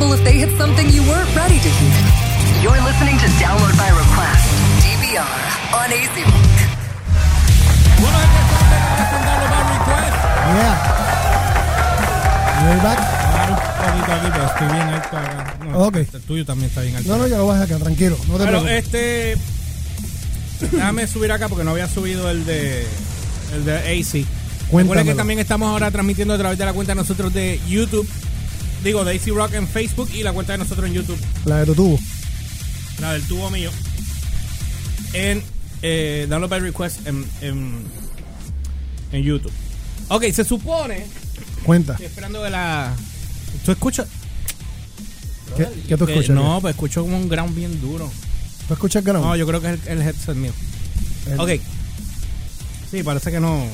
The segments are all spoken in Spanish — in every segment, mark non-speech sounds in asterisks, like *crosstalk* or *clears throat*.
possible if they hit something you weren't ready to hear. You're listening to Download by Request, DVR, on AC Rock. Bueno, Download by Request. Yeah. You back? Bajar un poquito aquí, pero estoy bien alto acá. No, Ok. El tuyo también está bien alto. No, no, ya lo bajé acá, tranquilo. No te Pero preocupes. este. Déjame subir acá porque no había subido el de. El de AC. Recuerden que también estamos ahora transmitiendo a través de la cuenta de nosotros de YouTube. Digo, AC Rock en Facebook y la cuenta de nosotros en YouTube. La de tu tubo. La del tubo mío. En eh, Download by Request en, en, en YouTube. Ok, se supone. Cuenta. Estoy esperando de la. ¿Tú escuchas? ¿Qué, qué tú Que- escuchas? no, pues escucho como un ground bien duro. ¿Tú escuchas ground? No, yo creo que es el, el headset mío. El- Ok. Sí, parece que no.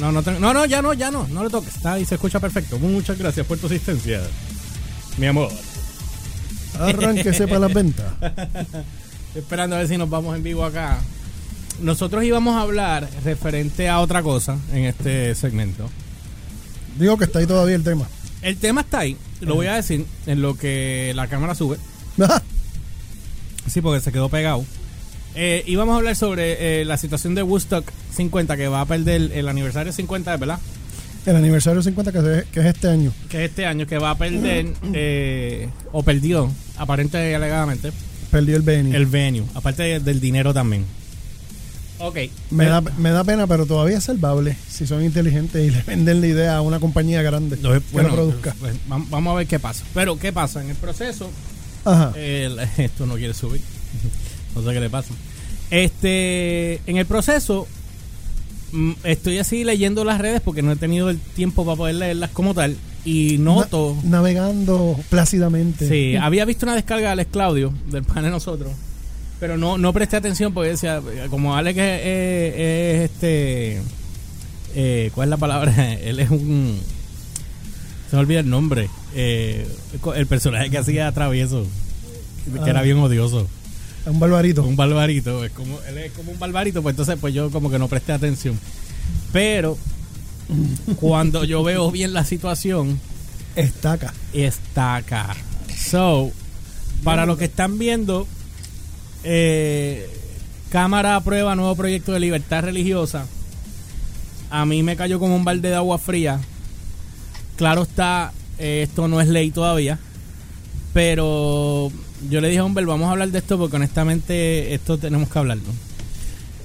No, no, no, no, ya no, ya no, no le toques. Está ahí, se escucha perfecto. Muchas gracias por tu asistencia, mi amor. Arránquese *laughs* para las ventas. Esperando a ver si nos vamos en vivo acá. Nosotros íbamos a hablar referente a otra cosa en este segmento. Digo que está ahí todavía el tema. El tema está ahí, lo voy a decir en lo que la cámara sube. Sí, porque se quedó pegado. Eh, íbamos a hablar sobre eh, la situación de Woodstock 50, que va a perder el aniversario 50, ¿verdad? El aniversario 50 que es, que es este año. Que es este año, que va a perder, *clears throat* eh, o perdió, aparente y alegadamente, Perdió el venue. el venue, aparte de- del dinero también. Ok. me, Eh, da, me da pena, pero todavía es salvable si son inteligentes y *laughs* le venden la idea a una compañía grande no, que bueno, lo produzca. pues, vam- vamos a ver qué pasa. Pero, ¿qué pasa? En el proceso, Ajá. El- *laughs* esto no quiere subir. No sé qué le pasa. Este, en el proceso, mm, estoy así leyendo las redes porque no he tenido el tiempo para poder leerlas como tal. Y noto. Na- navegando plácidamente. Sí, había visto una descarga de Alex Claudio, del pan de nosotros. Pero no, no presté atención porque decía, como Alex es, es- es este. eh, ¿Cuál es la palabra? *laughs* Él es un. Se me olvida el nombre. Eh, el personaje que hacía travieso. Que era Ah. bien odioso. Un barbarito. Un barbarito. Es como, él es como un barbarito, pues entonces pues yo como que no presté atención. Pero cuando yo veo bien la situación, Estaca. está acá. So, para los que están viendo, eh, Cámara aprueba nuevo proyecto de libertad religiosa. A mí me cayó como un balde de agua fría. Claro está, eh, esto no es ley todavía. Pero yo le dije a Humber, vamos a hablar de esto porque honestamente esto tenemos que hablarlo.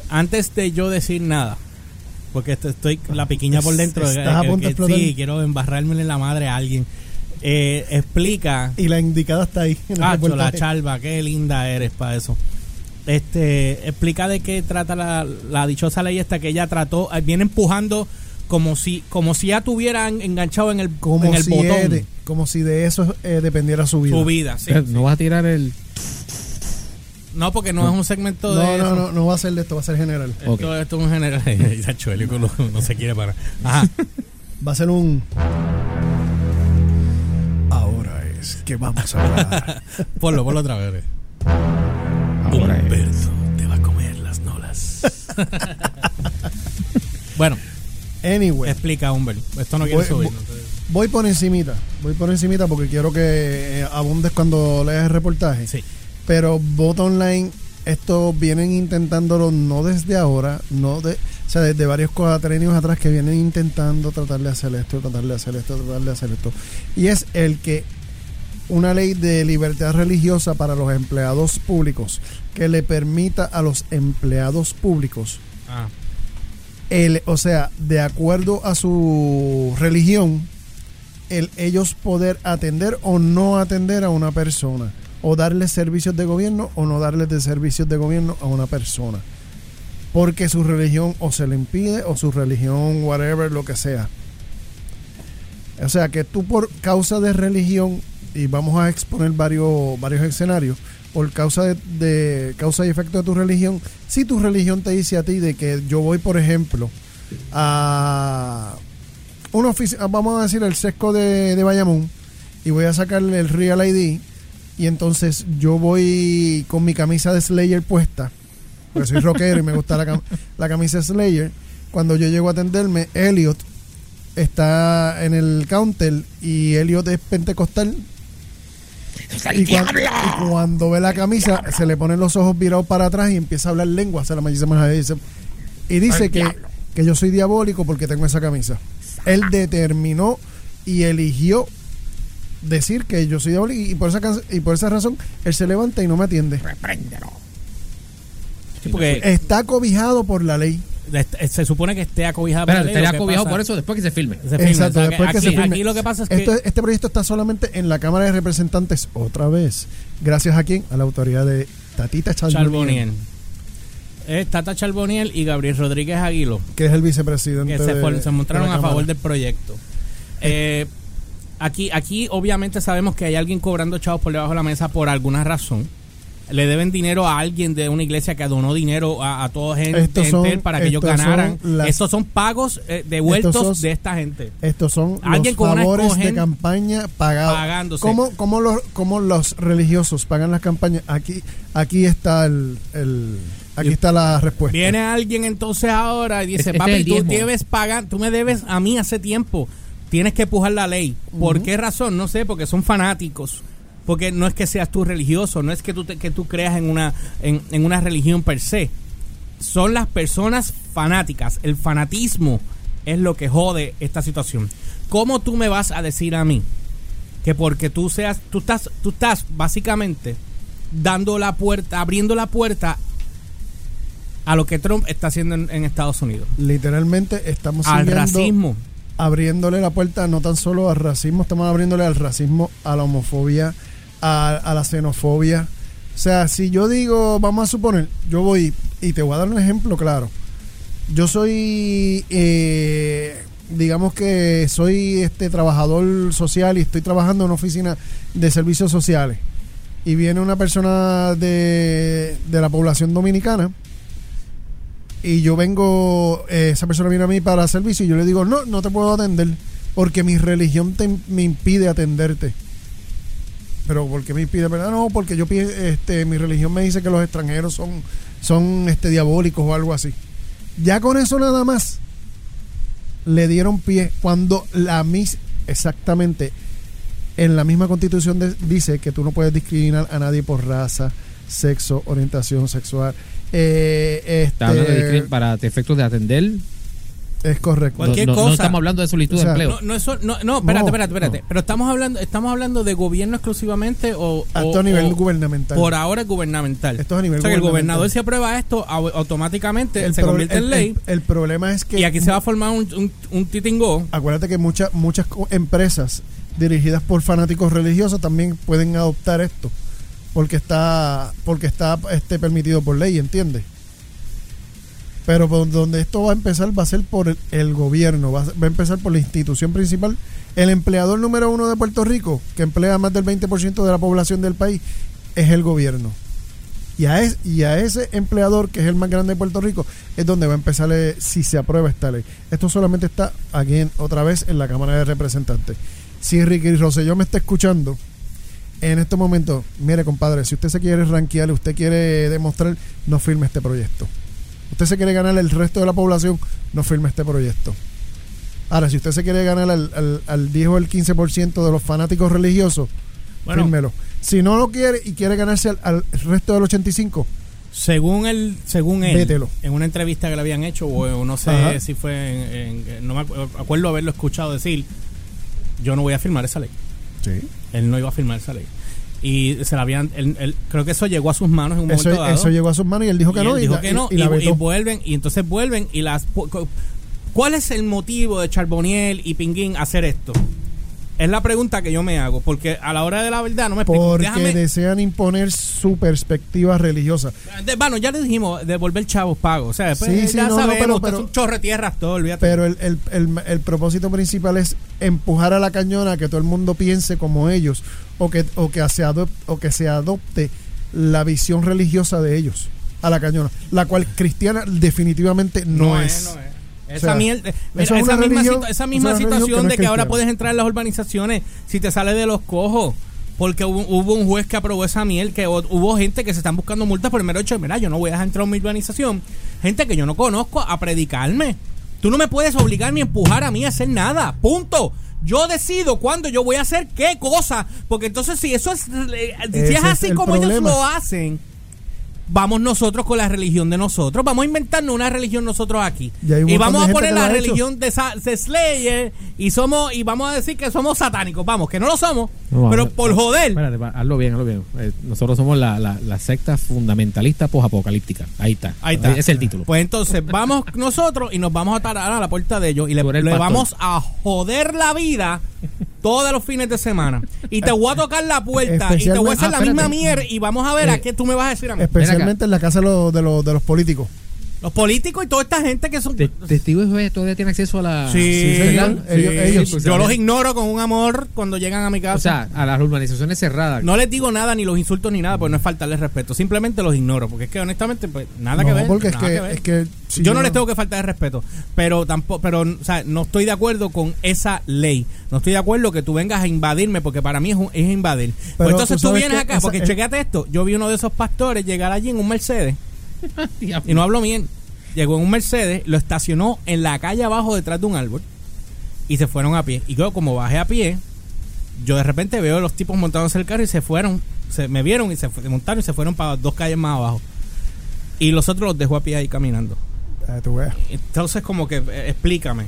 Antes de yo decir nada, porque esto- estoy la piquiña por dentro. Estás eh, a punto de que explotar. sí, quiero embarrarme en la madre a alguien. Eh, explica. Y la indicada está ahí. Ah, la chalva, qué linda eres para eso. Este, explica de qué trata la, la dichosa ley esta que ella trató, eh, viene empujando como si como si ya tuvieran enganchado en el, como, en el si botón como si de eso eh, dependiera su vida. su vida. sí, Eh, sí. No vas a tirar el. No, porque no, es un segmento de No, eso. no, no, no va a ser de esto, va a ser general. Esto, esto es un general. *laughs* *laughs* No, no se quiere parar. Ajá. *laughs* Va a ser un. Ahora es que vamos a hablar. Ponlo, ponlo otra vez. Ahora es. Humberto te va a comer las nolas. bueno, Anyway, explica, Humberto. Esto no quiere Voy- subir. voy- voy por encimita. Voy por encimita porque quiero que eh, abundes cuando leas el reportaje. Sí. Pero Vote Online, esto vienen intentándolo no desde ahora, no de, o sea, desde varios cuatrenios atrás que vienen intentando tratar de hacer esto, tratar de hacer esto, tratar de hacer esto. Y es el que una ley de libertad religiosa para los empleados públicos que le permita a los empleados públicos Ah, el, o sea, de acuerdo a su religión, el ellos poder atender o no atender a una persona, o darle servicios de gobierno o no darles de servicios de gobierno a una persona. Porque su religión o se le impide o su religión, whatever, lo que sea. O sea que tú por causa de religión, y vamos a exponer varios, varios escenarios, por causa de, de causa y efecto de tu religión, si tu religión te dice a ti de que yo voy, por ejemplo, a una oficina, vamos a decir el sesco de, de Bayamón, y voy a sacarle el Real ID, y entonces yo voy con mi camisa de Slayer puesta, porque soy rockero y me gusta la, la camisa Slayer, cuando yo llego a atenderme, Elliot está en el counter y Elliot es pentecostal. Y, cuan- y cuando ve la camisa, se le ponen los ojos virados para atrás y empieza a hablar lengua. Se la maldice más dice, y dice que, que yo soy diabólico porque tengo esa camisa. Él determinó y eligió decir que yo soy diabólico y por esa, y por esa razón él se levanta y no me atiende. Sí, porque Está cobijado por la ley. Est- se supone que esté acobijado por Pero que acobijado pasa- por eso después que se filme. se filme. Exacto, O sea, que después que aquí, se filme. aquí lo que pasa es que este proyecto está solamente en la Cámara de Representantes otra vez. Gracias a quién? A la autoridad de Tatita Charboniel, Charboniel. Es Tata Charboniel y Gabriel Rodríguez Aguilo, que es el vicepresidente. que se, de- se mostraron de a favor del proyecto. Eh, aquí, aquí obviamente sabemos que hay alguien cobrando chavos por debajo de la mesa por alguna razón. Le deben dinero a alguien de una iglesia que donó dinero a, a toda gente, Estos son- gente para que ellos ganaran. las- Estos son pagos eh, devueltos Estos son- de esta gente. Estos son Alguien los con favores de campaña pagados. Pagándose. ¿Cómo, cómo los, cómo los religiosos pagan las campañas? Aquí, aquí está el, el- aquí está la respuesta. Viene alguien entonces ahora y dice, Este es papi, tú diezmo". debes pagar, tú me debes a mí hace tiempo. Tienes que pujar la ley. ¿Por qué razón? No sé, porque son fanáticos. Porque no es que seas tú religioso, no es que tú, te- que tú creas en una, en, en una religión per se. Son las personas fanáticas. El fanatismo es lo que jode esta situación. ¿Cómo tú me vas a decir a mí que porque tú seas, tú estás, tú estás básicamente dando la puerta, abriendo la puerta a lo que Trump está haciendo en, en Estados Unidos. Literalmente estamos Al racismo. abriéndole la puerta no tan solo al racismo, estamos abriéndole al racismo, a la homofobia, a, la xenofobia. O sea, si yo digo, vamos a suponer, yo voy y te voy a dar un ejemplo claro. Yo soy, eh, digamos que soy este trabajador social y estoy trabajando en una oficina de servicios sociales. Y viene una persona de, de la población dominicana y yo vengo, eh, esa persona viene a mí para servicio y yo le digo, no, no te puedo atender porque mi religión te- me impide atenderte. Pero ¿por qué me impide? ¿Verdad? No, porque yo este, mi religión me dice que los extranjeros son, son este, diabólicos o algo así. Ya con eso nada más le dieron pie cuando la mis exactamente en la misma constitución de- dice que tú no puedes discriminar a nadie por raza, sexo, orientación sexual. Eh, este, para efectos de atender. Es correcto. Cualquier no, no- no cosa. estamos hablando de solicitud O sea, de empleo. No, no, eso, no, no, espérate, No, espérate, espérate. no. Pero estamos hablando, estamos hablando de gobierno exclusivamente o, Hasta o- a nivel o- gubernamental. Por ahora es gubernamental. Esto es a nivel o sea que el gobernador si aprueba esto, au- automáticamente se pro- convierte en ley. el- el problema es que y aquí se va a formar un, un, un titingó. acuérdate que muchas muchas co- empresas dirigidas por fanáticos religiosos también pueden adoptar esto porque está porque está este permitido por ley, ¿entiendes? Pero por donde esto va a empezar va a ser por el, gobierno, va a, empezar por la institución principal. El empleador número uno de Puerto Rico, que emplea más del 20% de la población del país, es el gobierno. Y a, es- y a ese empleador, que es el más grande de Puerto Rico, es donde va a empezar eh, si se aprueba esta ley. Esto solamente está aquí en- otra vez en la Cámara de Representantes. Si Ricky Rosselló me está escuchando en este momento, mire compadre, si usted se quiere rankear, usted quiere demostrar, no firme este proyecto. Usted se quiere ganar el resto de la población, no firme este proyecto. Ahora, si usted se quiere ganar al, al, al 10 o el 15% de los fanáticos religiosos, Bueno. fírmelo. Si no lo quiere y quiere ganarse al, al resto del 85, Según él, según él, Vételo. en una entrevista que le habían hecho, o no sé Ajá. si fue, en, en- no me acu- acuerdo haberlo escuchado decir, yo no voy a firmar esa ley. sí. Él no iba a firmar esa ley. Y se la habían, él- él- creo que eso llegó a sus manos en un Eso, momento dado. eso llegó a sus manos y él dijo que y no. él y dijo la- que no, y y, la y vetó. vuelven, y entonces vuelven y las... ¿Cuál es el motivo de Charboniel y Pinguín hacer esto? Es la pregunta que yo me hago, porque a la hora de la verdad no me explico. Porque Déjame- desean imponer su perspectiva religiosa. de- bueno, ya le dijimos, devolver chavos pagos. O sea, después Sí, sí, ya no, no, sabemos, pero- esto es pero- un chorro de tierras todo, olvídate. Pero el, el, el, el propósito principal es empujar a la cañona a que todo el mundo piense como ellos o que, o que, se, adopte, o que se adopte la visión religiosa de ellos a la cañona, la cual cristiana definitivamente no, es. no es. O Esa, sea, mierda- eso mira, es esa misma, religión- esa es misma que situación no de que ahora puedes entrar en las urbanizaciones si te sale de los cojos. Porque hubo, hubo un juez que aprobó esa miel, que hu- hubo gente que se están buscando multas por el mero hecho de, mira, yo no voy a dejar entrar a mi urbanización. Gente que yo no conozco a predicarme. Tú no me puedes obligar ni empujar a mí a hacer nada. Punto. Yo decido cuándo yo voy a hacer qué cosa. Porque entonces, si eso es. eh, Si es así como ellos lo hacen, vamos nosotros con la religión de nosotros. Vamos a inventarnos una religión nosotros aquí. Y vamos a poner la hecho. religión de, Sa- de Slayer. Y somos y vamos a decir que somos satánicos. Vamos, que no lo somos. No, pero por joder. Espérate, hazlo bien, hazlo bien. Eh, nosotros somos la, la, la secta fundamentalista posapocalíptica. Ahí está. Ahí está. Ese es el título. Pues entonces vamos *laughs* nosotros y nos vamos a parar a la puerta de ellos y le, el le vamos a joder la vida todos los fines de semana. Y te voy a tocar la puerta y te voy a hacer la Especialmente- misma Ah, mierda y vamos a ver a Eh, qué tú me vas a decir a mí. Especialmente en la casa de los, de los, de los políticos. Los políticos y toda esta gente que son... Te- Testigos todavía tiene acceso a la. Sí, Sí, señor. sí, Ellos- ellos- pues, yo los ignoro con un amor cuando llegan a mi casa. O sea, a las urbanizaciones cerradas. no les digo nada, ni los insultos ni nada, porque no es faltarles respeto. Simplemente los ignoro, porque es que honestamente, pues nada que No, ver. porque es que, ver. es que si yo no les tengo que faltar de respeto, pero tampoco, pero, o sea, no estoy de acuerdo con esa ley. No estoy de acuerdo que tú vengas a invadirme, porque para mí es, un- es invadir. Pues entonces tú vienes acá, porque eh, chequeate esto. Yo vi uno de esos pastores llegar allí en un Mercedes. *laughs* y no hablo bien. Llegó en un Mercedes, lo estacionó en la calle abajo detrás de un árbol, y se fueron a pie. Y yo, como bajé a pie, yo de repente veo a los tipos montados en el carro y se fueron, se me vieron y se, montaron y se fueron para dos calles más abajo. Y los otros los dejó a pie ahí caminando. Ah. Entonces, como que eh, explícame.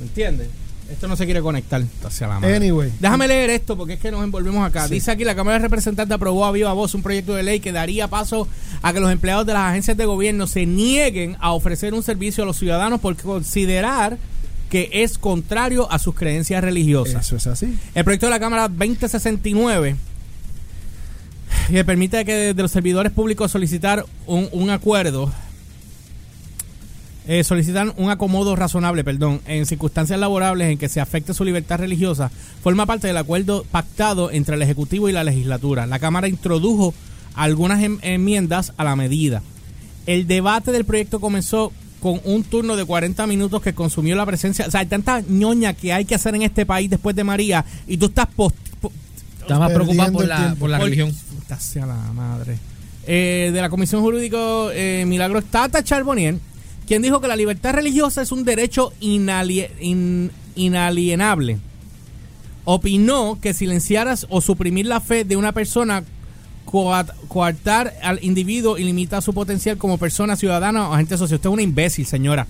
¿Entiendes? Esto no se quiere conectar hacia la madre. Anyway. Déjame leer esto porque es que nos envolvemos acá. Sí. Dice aquí la Cámara de Representantes aprobó a viva voz un proyecto de ley que daría paso a que los empleados de las agencias de gobierno se nieguen a ofrecer un servicio a los ciudadanos por considerar que es contrario a sus creencias religiosas. Eso es así. El proyecto de la Cámara 2069 que permite que de los servidores públicos solicitar un, un acuerdo, eh, solicitar un acomodo razonable, perdón, en circunstancias laborables en que se afecte su libertad religiosa, forma parte del acuerdo pactado entre el Ejecutivo y la legislatura. La Cámara introdujo algunas em- enmiendas a la medida. El debate del proyecto comenzó con un turno de 40 minutos que consumió la presencia. O sea, hay tanta ñoña que hay que hacer en este país después de María y tú estás post, más preocupado por la, por la por- religión. Puta sea la madre. Eh, de la Comisión Jurídico eh, Milagro Tata Charbonnier, quien dijo que la libertad religiosa es un derecho inalie- in- inalienable. Opinó que silenciaras o suprimir la fe de una persona coartar al individuo y limita su potencial como persona ciudadana o agente social. Usted es una imbécil, señora.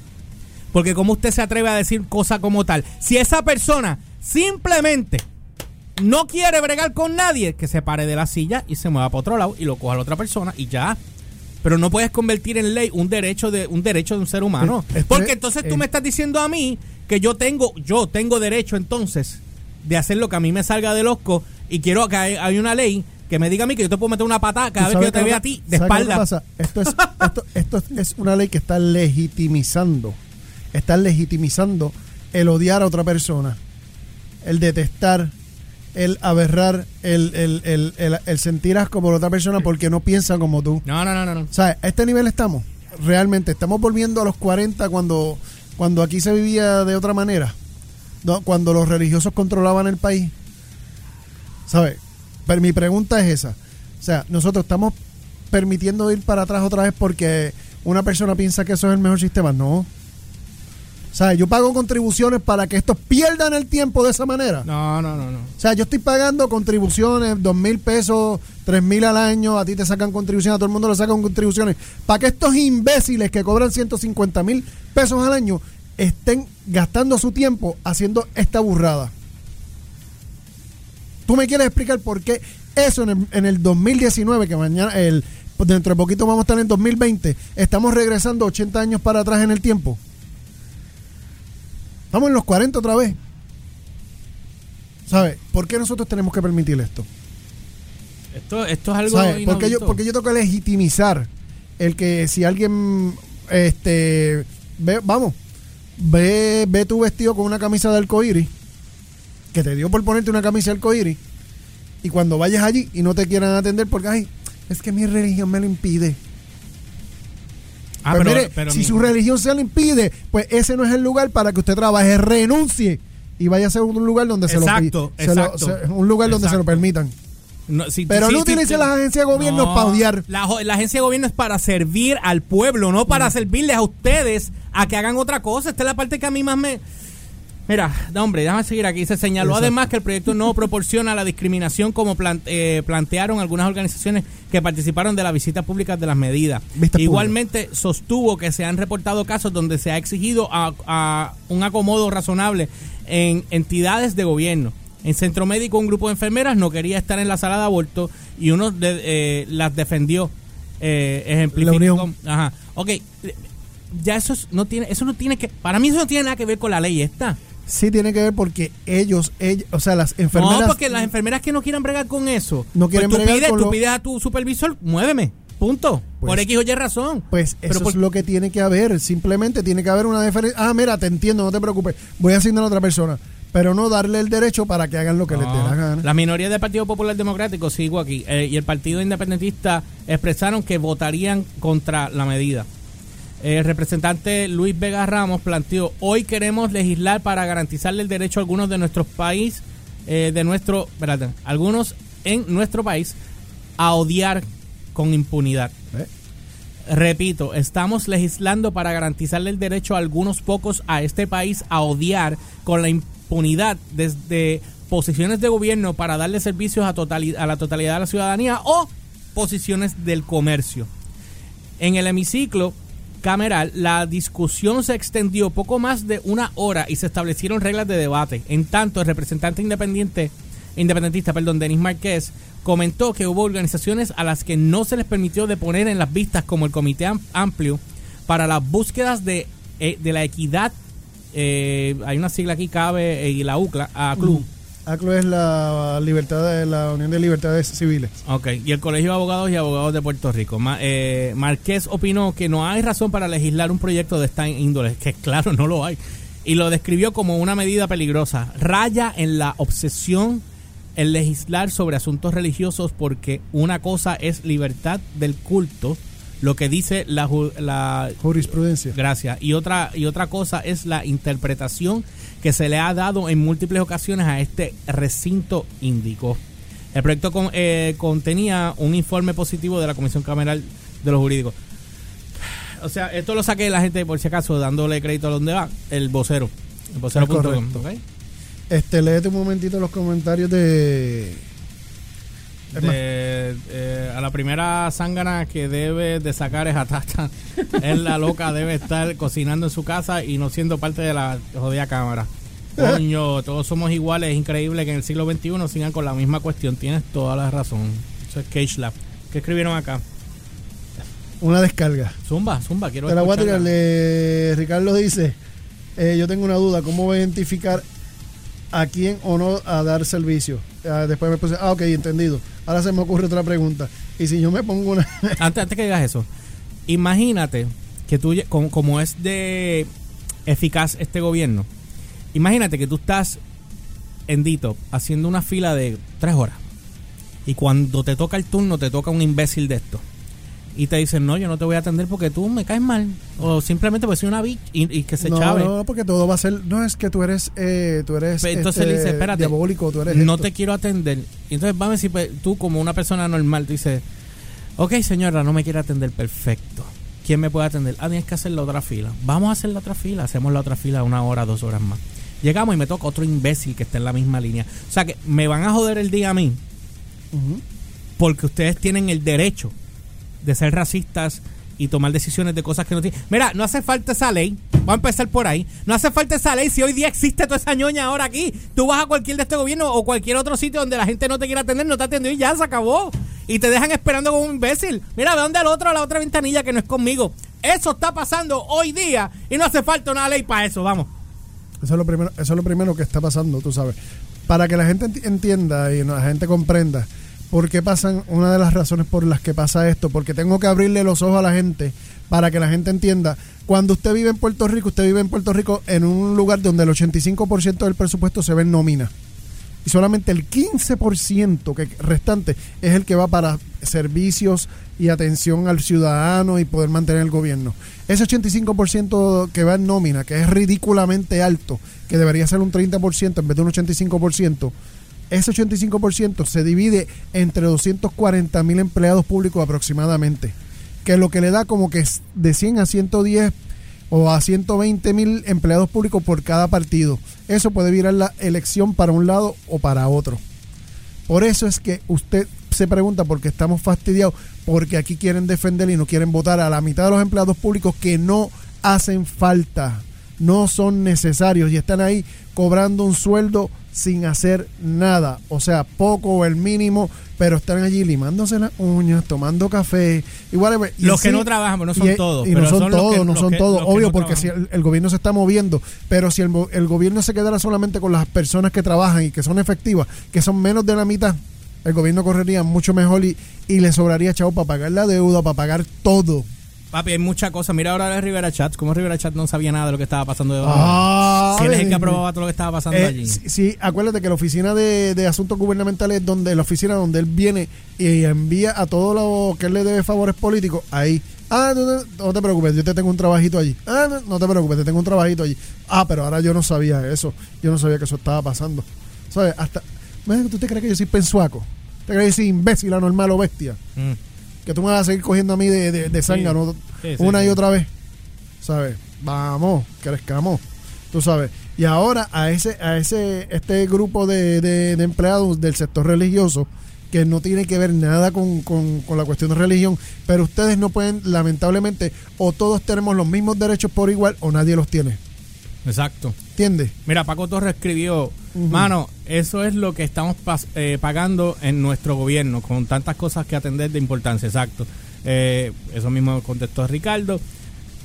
Porque cómo usted se atreve a decir cosa como tal. Si esa persona simplemente no quiere bregar con nadie, que se pare de la silla y se mueva para otro lado y lo coja a la otra persona y ya. Pero no puedes convertir en ley un derecho de un derecho de un ser humano, porque entonces tú me estás diciendo a mí que yo tengo yo tengo derecho entonces de hacer lo que a mí me salga de loco y quiero que hay, hay una ley que me diga a mí que yo te puedo meter una patada cada ¿Tú vez que yo te vea a ti de ¿sabes qué es lo que espalda. pasa? Esto es, esto, esto es- es una ley que está legitimizando, está legitimizando el odiar a otra persona, el detestar, el aberrar, el, el, el, el, el sentir asco por otra persona porque no piensa como tú. No, no, no, no, no. ¿Sabes? A este nivel estamos. Realmente, estamos volviendo a los 40 cuando, cuando aquí se vivía de otra manera. ¿no? Cuando los religiosos controlaban el país. ¿Sabes? Pero mi pregunta es esa. O sea, nosotros estamos permitiendo ir para atrás otra vez porque una persona piensa que eso es el mejor sistema. No. O sea, yo pago contribuciones para que estos pierdan el tiempo de esa manera. No, no, no, no. O sea, yo estoy pagando contribuciones, dos mil pesos, tres mil al año, a ti te sacan contribuciones, a todo el mundo le sacan contribuciones, para que estos imbéciles que cobran 150 mil pesos al año estén gastando su tiempo haciendo esta burrada. ¿Tú me quieres explicar por qué eso en el, en el 2019, que mañana, el, dentro de poquito vamos a estar en 2020, estamos regresando 80 años para atrás en el tiempo? Estamos en los 40 otra vez. ¿Sabes? ¿Por qué nosotros tenemos que permitir esto? Esto, esto es algo ¿Sabes? Porque yo, porque yo tengo que legitimizar el que si alguien, este, ve, vamos, ve, ve tu vestido con una camisa de arcoíris, que te dio por ponerte una camisa de arcoíris, y cuando vayas allí y no te quieran atender porque, ay, es que mi religión me lo impide. Ah, pues pero- mire, pero si mi- su religión se lo impide, pues ese no es el lugar para que usted trabaje, renuncie y vaya a ser un lugar donde se Exacto, lo se lo- exacto. se- un lugar donde se lo Exacto. permitan. No, si- Pero si- no si- utilice las agencias de gobierno No, para odiar. La, la agencia de gobierno es para servir al pueblo, no para servirles a ustedes a que hagan otra cosa. Esta es la parte que a mí más me... Mira, no, hombre, déjame seguir aquí. Se señaló Exacto. además que el proyecto no *laughs* proporciona la discriminación como eh, plantearon algunas organizaciones que participaron de la visita pública de las medidas. Igualmente sostuvo que se han reportado casos donde se ha exigido a, a un acomodo razonable en entidades de gobierno. En centro médico un grupo de enfermeras no quería estar en la sala de aborto y uno de- eh, las defendió. Eh, ejemplificó Ajá. Ok. Ya eso es- no tiene, eso no tiene que, para mí eso no tiene nada que ver con la ley esta. Sí tiene que ver porque ellos, ellos o sea, las enfermeras... No, porque las enfermeras que no quieran bregar con eso. No quieren pues tú bregar pides, con tú lo- pides a tu supervisor, muéveme. Punto. Pues- por X o Y razón. Pues eso por- es lo que tiene que haber. Simplemente tiene que haber una diferencia. Ah, mira, te entiendo, no te preocupes. Voy a asignar a otra persona. Pero no darle el derecho para que hagan lo que les dé la gana. La minoría del Partido Popular Democrático, sigo aquí, eh, y el Partido Independentista expresaron que votarían contra la medida. El representante Luis Vega Ramos planteó, hoy queremos legislar para garantizarle el derecho a algunos de nuestros países, eh, de nuestro, espérate, algunos en nuestro país, a odiar con impunidad. ¿Eh? Repito, estamos legislando para garantizarle el derecho a algunos pocos a este país a odiar con la impunidad desde posiciones de gobierno para darle servicios a, totali- a la totalidad de la ciudadanía o posiciones del comercio. En el hemiciclo cameral, la discusión se extendió poco más de una hora y se establecieron reglas de debate. En tanto, el representante independiente, independentista, perdón, Denis Márquez, comentó que hubo organizaciones a las que no se les permitió deponer en las vistas, como el Comité Am- Amplio para las búsquedas de, eh, de la equidad. eh, hay una sigla aquí, cabe, eh, y la UCLA, a Club. ACLU es la libertad de la Unión de Libertades Civiles. Ok, y el Colegio de Abogados y Abogados de Puerto Rico. Ma- eh, Márquez opinó que no hay razón para legislar un proyecto de esta índole, que claro, no lo hay, y lo describió como una medida peligrosa. Raya en la obsesión el legislar sobre asuntos religiosos porque una cosa es libertad del culto, lo que dice la, ju- la Jurisprudencia. Gracias. Y otra, y otra cosa es la interpretación que se le ha dado en múltiples ocasiones a este recinto índico. El proyecto con- eh, contenía un informe positivo de la Comisión Cameral de los Jurídicos. O sea, esto lo saqué de la gente, por si acaso, dándole crédito a donde va, el vocero. El vocero.com. ¿ok? Este, léete un momentito los comentarios de... De, eh, a la primera zángana que debe de sacar es a Tata. *laughs* es la loca, debe estar cocinando en su casa y no siendo parte de la jodida cámara. Coño, todos somos iguales. Es increíble que en el siglo XXI sigan con la misma cuestión. Tienes toda la razón. Eso es Cage Lab. ¿Qué escribieron acá? una descarga. Zumba, zumba, quiero Te la voy a tirar. escucharla. Le- Ricardo dice, eh, yo tengo una duda, ¿cómo voy a identificar a quién o no a dar servicio? Ah, después me puse, ah, ok, entendido. Ahora se me ocurre otra pregunta. Y si yo me pongo una... *laughs* antes, antes que digas eso, imagínate que tú, como, como es de eficaz este gobierno, imagínate que tú estás en Dito haciendo una fila de tres horas y cuando te toca el turno te toca un imbécil de esto y te dicen, no, yo no te voy a atender porque tú me caes mal o simplemente porque soy una bitch y, y que se no, chave. no, porque todo va a ser... No, es que tú eres, eh, tú eres Pero entonces este, le dice, espérate, diabólico, tú eres no esto". te quiero atender. Y entonces vamos pues, tú como una persona normal, tú dices, ok señora, no me quiere atender, perfecto. ¿Quién me puede atender? Ah, tienes que hacer la otra fila. Vamos a hacer la otra fila, hacemos la otra fila una hora, dos horas más. Llegamos y me toca otro imbécil que está en la misma línea. O sea que me van a joder el día a mí porque ustedes tienen el derecho de ser racistas y tomar decisiones de cosas que no tienen. Mira, no hace falta esa ley. Vamos a empezar por ahí. No hace falta esa ley si hoy día existe toda esa ñoña ahora aquí. Tú vas a cualquier de este gobierno o cualquier otro sitio donde la gente no te quiera atender, no te atendió y ya se acabó. Y te dejan esperando como un imbécil. Mira, ve donde al otro, a la otra ventanilla que no es conmigo. Eso está pasando hoy día y no hace falta una ley para eso. Vamos. Eso es lo primero, eso es lo primero que está pasando, tú sabes. Para que la gente enti- entienda y la gente comprenda por qué pasan, una de las razones por las que pasa esto, porque tengo que abrirle los ojos a la gente para que la gente entienda. Cuando usted vive en Puerto Rico, usted vive en Puerto Rico en un lugar donde el 85% del presupuesto se ve en nómina. Y solamente el 15% que restante es el que va para servicios y atención al ciudadano y poder mantener el gobierno. Ese 85% que va en nómina, que es ridículamente alto, que debería ser un 30% en vez de un 85%, ese 85% se divide entre 240 mil empleados públicos aproximadamente, que lo que le da como que de 100 a 110 o a 120 mil empleados públicos por cada partido. Eso puede virar la elección para un lado o para otro. Por eso es que usted se pregunta por qué estamos fastidiados, porque aquí quieren defender y no quieren votar a la mitad de los empleados públicos que no hacen falta, no son necesarios y están ahí cobrando un sueldo sin hacer nada, o sea, poco o el mínimo, pero están allí limándose las uñas, tomando café, y whatever. Y Los que no trabajan, no son y- todos, Y pero no son, son todos, que- no son que- todos, obvio, no porque si el, el gobierno se está moviendo, pero si el, el gobierno se quedara solamente con las personas que trabajan y que son efectivas, que son menos de la mitad, el gobierno correría mucho mejor y, y le sobraría, chavo, para pagar la deuda, para pagar todo. Papi, hay muchas cosas. Mira ahora de Rivera Chat. Como Rivera Chat no sabía nada de lo que estaba pasando debajo. Ah, si él es el que aprobaba todo lo que estaba pasando Eh, allí. sí, sí, acuérdate que la oficina de, de asuntos gubernamentales es donde la oficina donde él viene y envía a todo lo que él le debe favores políticos ahí. Ah, no, no, te preocupes, yo te tengo un trabajito allí. Ah, no, no te preocupes, te tengo un trabajito allí. Ah, pero ahora yo no sabía eso. Yo no sabía que eso estaba pasando. ¿Sabes? Hasta. ¿Tú te crees que yo soy pensuaco? ¿Te crees que yo soy imbécil, anormal o bestia? Mm. Que tú me vas a seguir cogiendo a mí de, de, de Sí, sí, una y otra vez. ¿Sabes? Vamos, crezcamos. Tú sabes. Y ahora a ese, a ese, este grupo de, de- de empleados del sector religioso, que no tiene que ver nada con, con- con la cuestión de religión, pero ustedes no pueden, lamentablemente, o todos tenemos los mismos derechos por igual, o nadie los tiene. Exacto. ¿Entiendes? Mira, Paco Torres escribió, mano, eso es lo que estamos eh, pagando en nuestro gobierno, con tantas cosas que atender de importancia, exacto. Eh, eso mismo contestó Ricardo.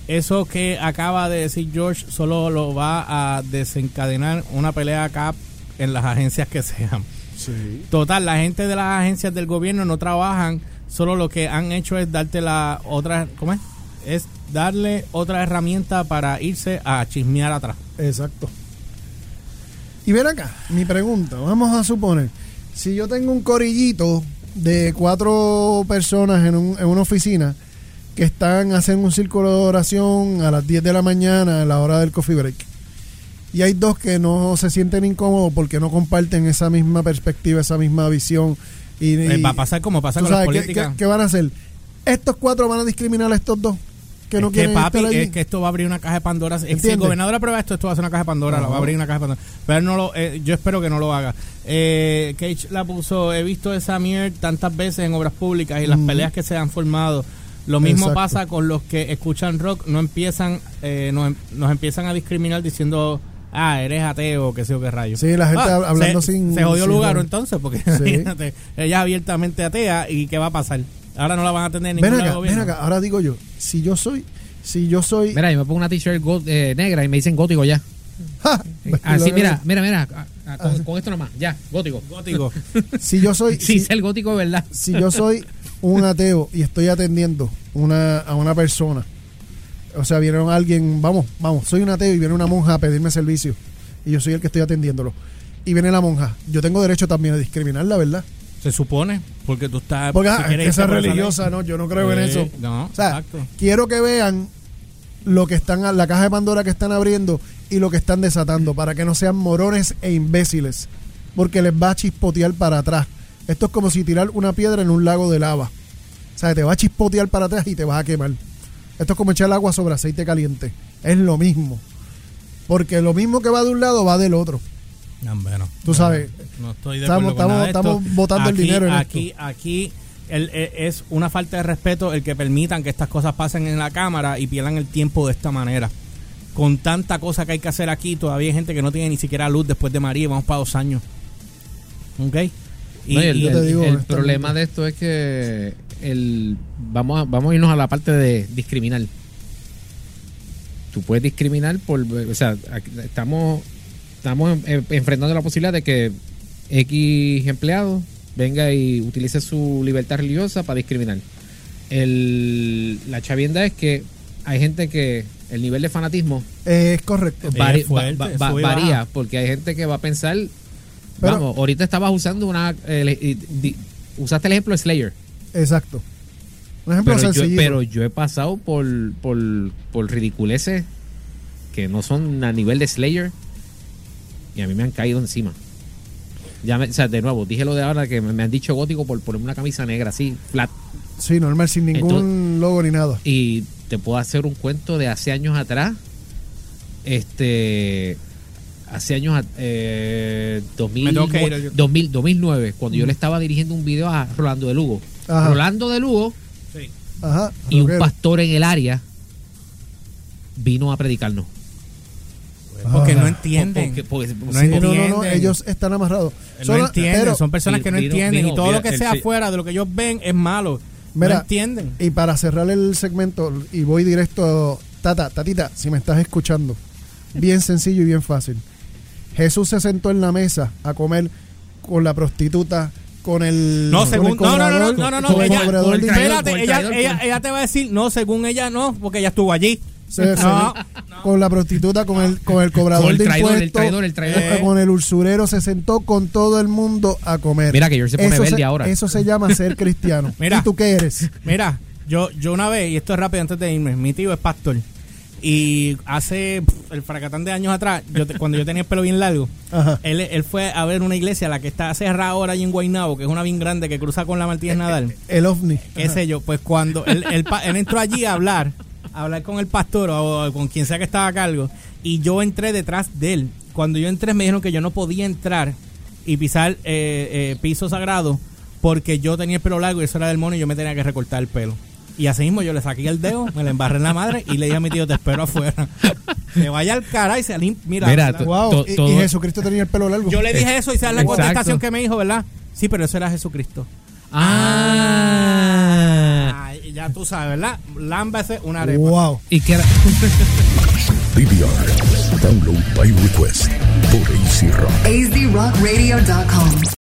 Eso que acaba de decir George solo lo va a desencadenar una pelea acá en las agencias que sean. Sí. Total, la gente de las agencias del gobierno no trabajan, solo lo que han hecho es darte la otra, ¿cómo es? Es darle otra herramienta para irse a chismear atrás. Exacto. Y ven acá, mi pregunta, vamos a suponer, si yo tengo un corillito de cuatro personas en, un- en una oficina que están haciendo un círculo de oración a las 10 de la mañana a la hora del coffee break, y hay dos que no se sienten incómodos porque no comparten esa misma perspectiva, esa misma visión. Y, Eh, y- va a pasar como pasa ¿tú con la sabes política. qué- qué van a hacer? Estos cuatro van a discriminar a estos dos que no es que quieren papi, estar allí. es que esto va a abrir una caja de Pandora. Si el gobernador aprueba esto, esto va a ser una caja de Pandora, la va a abrir una caja de Pandora. Pero no lo, eh, yo espero que no lo haga. Eh, Cage la puso, he visto esa mierda tantas veces en obras públicas y las peleas que se han formado. Lo mismo Exacto. pasa con los que escuchan rock, no empiezan, eh, nos, em- nos empiezan a discriminar diciendo, ah, eres ateo, que sé yo qué rayos. Sí, la gente Ah, hablando se, sin- Se jodió sin- lugar entonces, porque imagínate, *laughs* ella es abiertamente atea y ¿qué va a pasar? Ahora no la van a tener Ven ningún acá, ven acá, ahora digo yo, si yo soy, si yo soy... Mira, yo me pongo una t-shirt go- eh, negra y me dicen gótico ya. *laughs* ¡Ja! Así, Lo- mira, mira, mira. ah, ah, con, con esto nomás, ya, gótico. Gótico. *laughs* Si yo soy, Sí, si, ser gótico de verdad. si yo soy un ateo y estoy atendiendo una, a una persona, o sea, viene alguien, vamos, vamos, soy un ateo y viene una monja a pedirme servicio y yo soy el que estoy atendiéndolo. Y viene la monja, yo tengo derecho también a discriminarla, ¿verdad? Se supone, porque tú estás. Porque si ah, quieres esa religiosa, no, yo no creo en Eh, eso. No, O sea, exacto. quiero que vean lo que están, la caja de Pandora que están abriendo y lo que están desatando para que no sean morones e imbéciles, porque les va a chispotear para atrás. Esto es como si tirar una piedra en un lago de lava. O sea, te va a chispotear para atrás y te vas a quemar. Esto es como echar agua sobre aceite caliente. Es lo mismo. Porque lo mismo que va de un lado va del otro. No, hombre, no. Tú sabes, No estoy de estamos- acuerdo con nada de estamos- botando el dinero en aquí, Aquí el- eh, es una falta de respeto el que permitan que estas cosas pasen en la Cámara y pierdan el tiempo de esta manera. Con tanta cosa que hay que hacer aquí, todavía hay gente que no tiene ni siquiera luz después de María y vamos para dos años. ¿Ok? Y, No, y el, y- digo el problema de esto es que el vamos a, vamos a irnos a la parte de discriminar. Tú puedes discriminar por, o sea, estamos estamos en- enfrentando la posibilidad de que X empleado venga y utilice su libertad religiosa para discriminar. El, la chavienda es que hay gente que el nivel de fanatismo Eh, es correcto. vari- fuerte, va- va- sube y varía baja. porque hay gente que va a pensar Pero- vamos ahorita estabas usando una di- usaste el ejemplo de Slayer Exacto. Un ejemplo pero yo, pero yo he pasado por por, por ridiculeces que no son a nivel de Slayer y a mí me han caído encima Ya me- o sea, de nuevo, dije lo de ahora que me, me han dicho gótico por ponerme una camisa negra así, flat. Sí, normal, sin ningún Entonces- logo ni nada. Y te puedo hacer un cuento de hace años atrás. Este. Hace años, eh, 2000, Me tengo que ir, yo- 2000, 2009, cuando yo le estaba dirigiendo un video a Rolando de Lugo. Ajá. Rolando de Lugo Ajá. y un pastor en el área vino a predicarnos. Porque no Ah. entienden. Porque- porque- No Sí, no, no, no, entienden. ellos están amarrados. no Solo- entienden, pero- son personas que no Vino- entienden vino- y todo mira, lo que sea afuera de lo que ellos ven es malo. Mira, no entienden. Y para cerrar el segmento, y voy directo, Tata, Tatita, si me estás escuchando, bien sencillo y bien fácil. Jesús se sentó en la mesa a comer con la prostituta, con el. No, según. el No, no, no, no, cobrador, no, no, cobrador Espérate, ella te va a decir, no, según ella no, porque ella estuvo allí. Se- se- No, con la prostituta, con el, con el cobrador Con el de traidor, el traidor, el traidor. eh, con el usurero, se sentó con todo el mundo a comer. Mira que George se pone eso verde ahora. Eso se llama ser cristiano. *laughs* Mira. ¿Y tú qué eres? Mira, yo, yo una vez, y esto es rápido antes de irme, mi tío es pastor. Y hace pff, el fracatán de años atrás, yo te- cuando yo tenía el pelo bien largo, Ajá. él, él fue a ver una iglesia, la que está cerrada ahora ahí en Guaynabo, que es una bien grande que cruza con la Martínez Nadal. El ovni. qué sé yo, pues cuando él, él, entró allí a hablar, hablar con el pastor o con quien sea que estaba a cargo, y yo entré detrás de él. Cuando yo entré me dijeron que yo no podía entrar y pisar eh, eh, piso sagrado porque yo tenía el pelo largo y eso era del mono y yo me tenía que recortar el pelo. Y así mismo yo le saqué el dedo, me le embarré en la madre y le dije a mi tío, te espero afuera. *laughs* Que vaya al cara y se limpia. Mira, Wow. to- y, Jesucristo tenía el pelo largo. yo le dije eso y esa es la Exacto. contestación que me dijo, ¿verdad? Sí, pero eso era Jesucristo. Ah. Ya tú sabes, ¿verdad? Lámbese una arepa. Wow. Y que era- *laughs* DVR. Download by request por AC Rock. AZRockRadio.com.